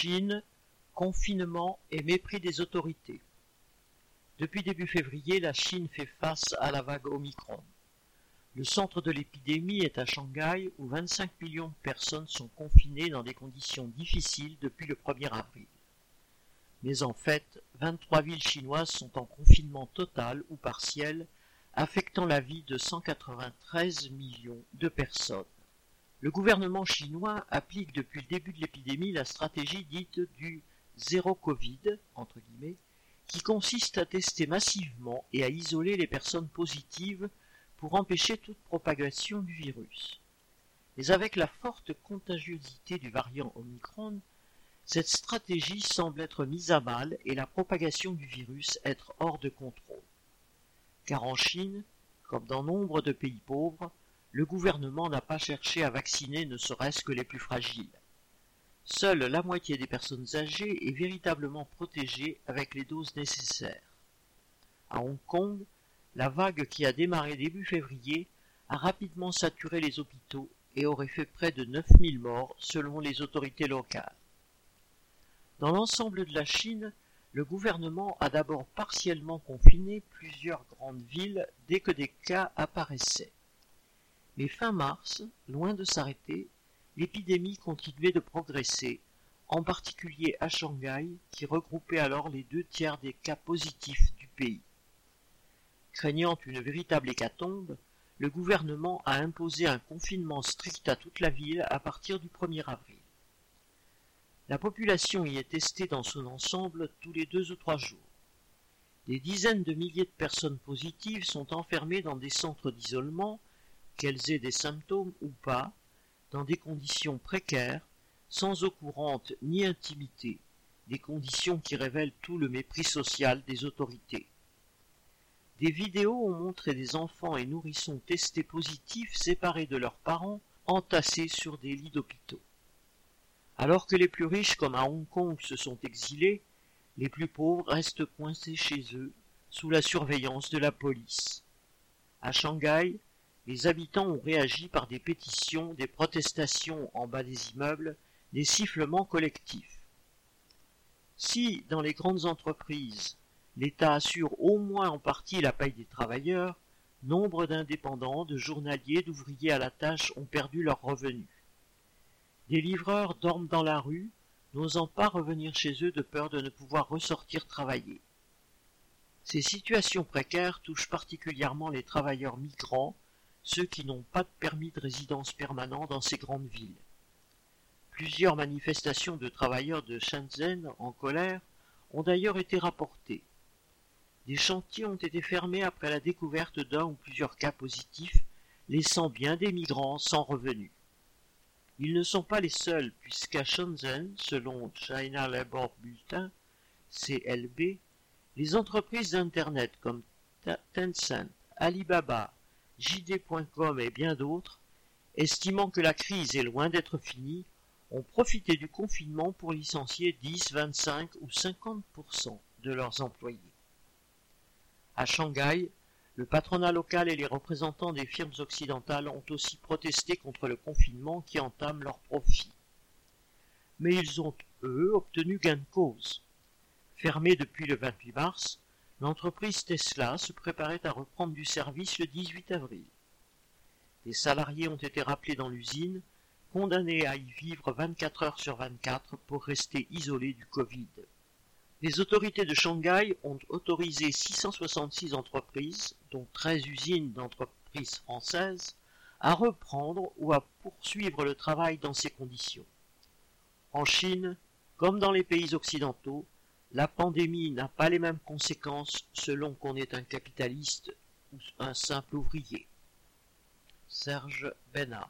Chine, confinement et mépris des autorités. Depuis début février, la Chine fait face à la vague Omicron. Le centre de l'épidémie est à Shanghai où 25 millions de personnes sont confinées dans des conditions difficiles depuis le 1er avril. Mais en fait, 23 villes chinoises sont en confinement total ou partiel, affectant la vie de 193 millions de personnes. Le gouvernement chinois applique depuis le début de l'épidémie la stratégie dite du zéro Covid, entre guillemets, qui consiste à tester massivement et à isoler les personnes positives pour empêcher toute propagation du virus. Mais avec la forte contagiosité du variant Omicron, cette stratégie semble être mise à mal et la propagation du virus être hors de contrôle. Car en Chine, comme dans nombre de pays pauvres, le gouvernement n'a pas cherché à vacciner ne serait-ce que les plus fragiles. Seule la moitié des personnes âgées est véritablement protégée avec les doses nécessaires. À Hong Kong, la vague qui a démarré début février a rapidement saturé les hôpitaux et aurait fait près de 9000 morts selon les autorités locales. Dans l'ensemble de la Chine, le gouvernement a d'abord partiellement confiné plusieurs grandes villes dès que des cas apparaissaient. Mais fin mars, loin de s'arrêter, l'épidémie continuait de progresser, en particulier à Shanghai, qui regroupait alors les deux tiers des cas positifs du pays. Craignant une véritable hécatombe, le gouvernement a imposé un confinement strict à toute la ville à partir du 1er avril. La population y est testée dans son ensemble tous les deux ou trois jours. Des dizaines de milliers de personnes positives sont enfermées dans des centres d'isolement, qu'elles aient des symptômes ou pas, dans des conditions précaires, sans eau courante ni intimité, des conditions qui révèlent tout le mépris social des autorités. Des vidéos ont montré des enfants et nourrissons testés positifs séparés de leurs parents, entassés sur des lits d'hôpitaux. Alors que les plus riches comme à Hong Kong se sont exilés, les plus pauvres restent coincés chez eux, sous la surveillance de la police. À Shanghai, les habitants ont réagi par des pétitions, des protestations en bas des immeubles, des sifflements collectifs. Si, dans les grandes entreprises, l'État assure au moins en partie la paye des travailleurs, nombre d'indépendants, de journaliers, d'ouvriers à la tâche ont perdu leurs revenus. Des livreurs dorment dans la rue, n'osant pas revenir chez eux de peur de ne pouvoir ressortir travailler. Ces situations précaires touchent particulièrement les travailleurs migrants, ceux qui n'ont pas de permis de résidence permanent dans ces grandes villes. Plusieurs manifestations de travailleurs de Shenzhen en colère ont d'ailleurs été rapportées. Des chantiers ont été fermés après la découverte d'un ou plusieurs cas positifs, laissant bien des migrants sans revenus. Ils ne sont pas les seuls, puisqu'à Shenzhen, selon China Labor Bulletin, CLB, les entreprises d'Internet comme Tencent, Alibaba, JD.com et bien d'autres, estimant que la crise est loin d'être finie, ont profité du confinement pour licencier 10, 25 ou 50% de leurs employés. À Shanghai, le patronat local et les représentants des firmes occidentales ont aussi protesté contre le confinement qui entame leurs profits. Mais ils ont, eux, obtenu gain de cause. Fermée depuis le 28 mars, l'entreprise Tesla se préparait à reprendre du service le 18 avril. Des salariés ont été rappelés dans l'usine, condamnés à y vivre 24 heures sur 24 pour rester isolés du Covid. Les autorités de Shanghai ont autorisé 666 entreprises, dont 13 usines d'entreprises françaises, à reprendre ou à poursuivre le travail dans ces conditions. En Chine, comme dans les pays occidentaux, la pandémie n'a pas les mêmes conséquences selon qu'on est un capitaliste ou un simple ouvrier. Serge Benham